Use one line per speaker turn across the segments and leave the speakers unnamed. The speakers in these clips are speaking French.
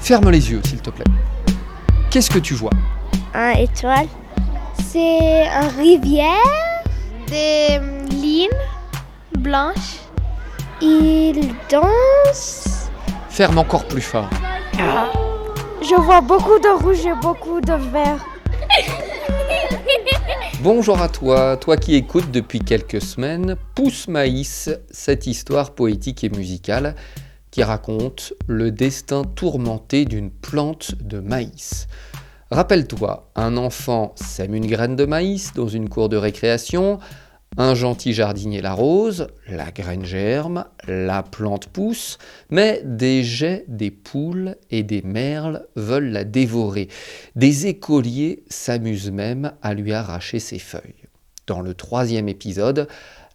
Ferme les yeux, s'il te plaît. Qu'est-ce que tu vois?
Un étoile. C'est une rivière. Des lignes blanches. Il danse.
Ferme encore plus fort.
Je vois beaucoup de rouge et beaucoup de vert.
Bonjour à toi, toi qui écoutes depuis quelques semaines Pousse Maïs, cette histoire poétique et musicale qui raconte le destin tourmenté d'une plante de maïs. Rappelle-toi, un enfant sème une graine de maïs dans une cour de récréation, un gentil jardinier l'arrose, la graine germe, la plante pousse, mais des jets, des poules et des merles veulent la dévorer. Des écoliers s'amusent même à lui arracher ses feuilles. Dans le troisième épisode,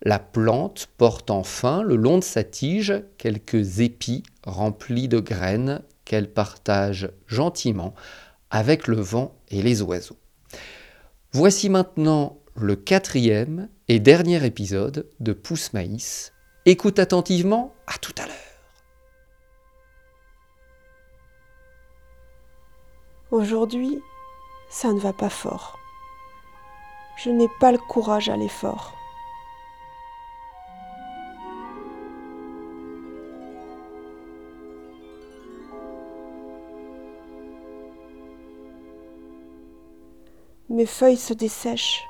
la plante porte enfin le long de sa tige quelques épis remplis de graines qu'elle partage gentiment avec le vent et les oiseaux. Voici maintenant le quatrième et dernier épisode de Pousse Maïs. Écoute attentivement, à tout à l'heure.
Aujourd'hui, ça ne va pas fort. Je n'ai pas le courage à l'effort. Mes feuilles se dessèchent.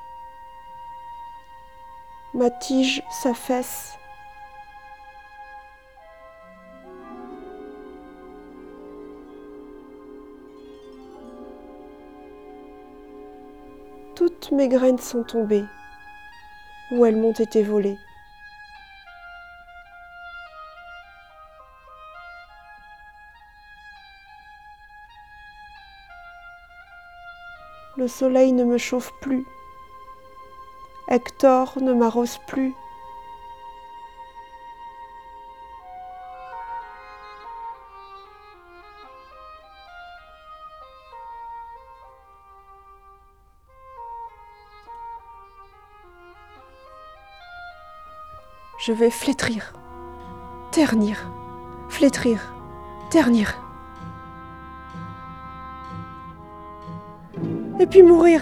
Ma tige s'affaisse. Toutes mes graines sont tombées, ou elles m'ont été volées. Le soleil ne me chauffe plus. Hector ne m'arrose plus. Je vais flétrir, ternir, flétrir, ternir. Et puis mourir.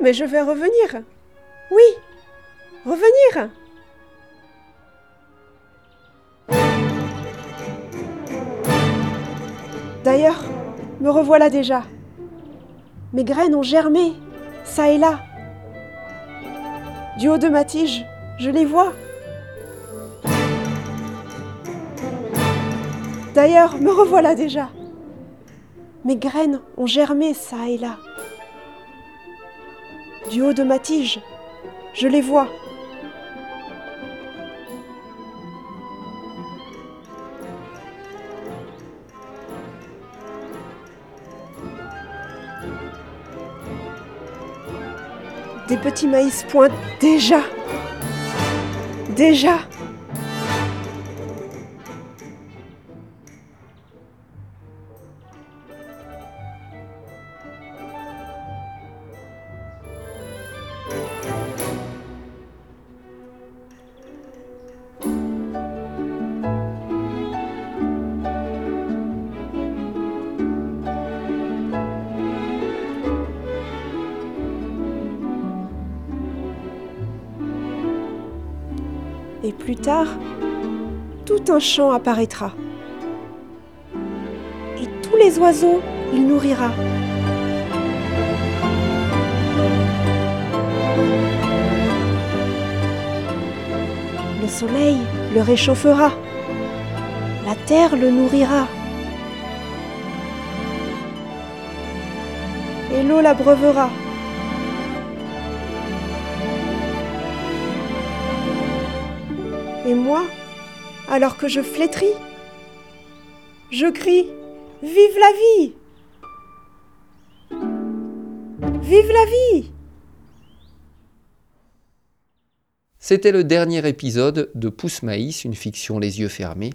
Mais je vais revenir. Oui, revenir. D'ailleurs, me revoilà déjà. Mes graines ont germé, ça et là. Du haut de ma tige, je les vois. D'ailleurs, me revoilà déjà. Mes graines ont germé, ça et là. Du haut de ma tige, je les vois. Des petits maïs pointent déjà. Déjà. Et plus tard, tout un champ apparaîtra. Et tous les oiseaux, il nourrira. Le soleil le réchauffera. La terre le nourrira. Et l'eau l'abreuvera. Alors que je flétris, je crie Vive la vie Vive la vie
C'était le dernier épisode de Pousse Maïs, une fiction les yeux fermés,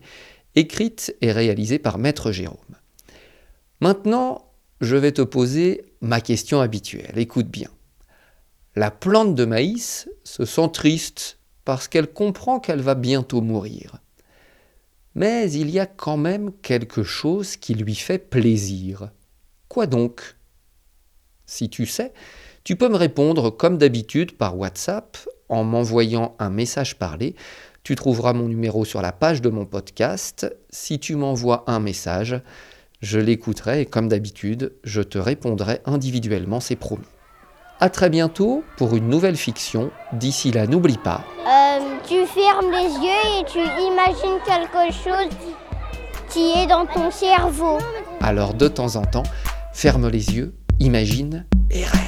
écrite et réalisée par Maître Jérôme. Maintenant, je vais te poser ma question habituelle. Écoute bien. La plante de maïs se sent triste parce qu'elle comprend qu'elle va bientôt mourir. Mais il y a quand même quelque chose qui lui fait plaisir. Quoi donc? Si tu sais, tu peux me répondre comme d'habitude par WhatsApp en m'envoyant un message parlé. Tu trouveras mon numéro sur la page de mon podcast. Si tu m'envoies un message, je l'écouterai et comme d'habitude, je te répondrai individuellement, c'est promis. A très bientôt pour une nouvelle fiction. D'ici là, n'oublie pas.
Euh, tu fermes les yeux et tu imagines quelque chose qui est dans ton cerveau.
Alors de temps en temps, ferme les yeux, imagine et rêve.